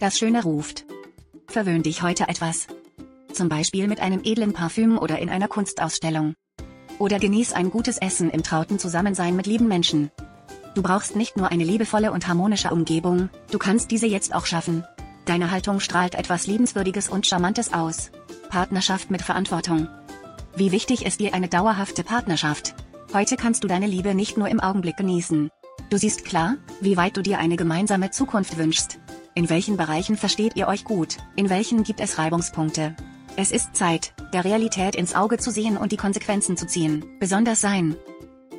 Das Schöne ruft. Verwöhn dich heute etwas. Zum Beispiel mit einem edlen Parfüm oder in einer Kunstausstellung. Oder genieß ein gutes Essen im trauten Zusammensein mit lieben Menschen. Du brauchst nicht nur eine liebevolle und harmonische Umgebung, du kannst diese jetzt auch schaffen. Deine Haltung strahlt etwas Liebenswürdiges und Charmantes aus. Partnerschaft mit Verantwortung. Wie wichtig ist dir eine dauerhafte Partnerschaft? Heute kannst du deine Liebe nicht nur im Augenblick genießen. Du siehst klar, wie weit du dir eine gemeinsame Zukunft wünschst. In welchen Bereichen versteht ihr euch gut, in welchen gibt es Reibungspunkte. Es ist Zeit, der Realität ins Auge zu sehen und die Konsequenzen zu ziehen, besonders sein.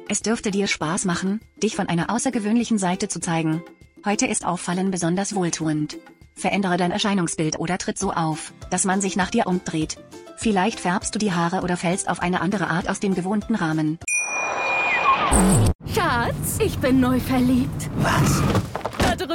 Es dürfte dir Spaß machen, dich von einer außergewöhnlichen Seite zu zeigen. Heute ist Auffallen besonders wohltuend. Verändere dein Erscheinungsbild oder tritt so auf, dass man sich nach dir umdreht. Vielleicht färbst du die Haare oder fällst auf eine andere Art aus dem gewohnten Rahmen. Schatz, ich bin neu verliebt. Was?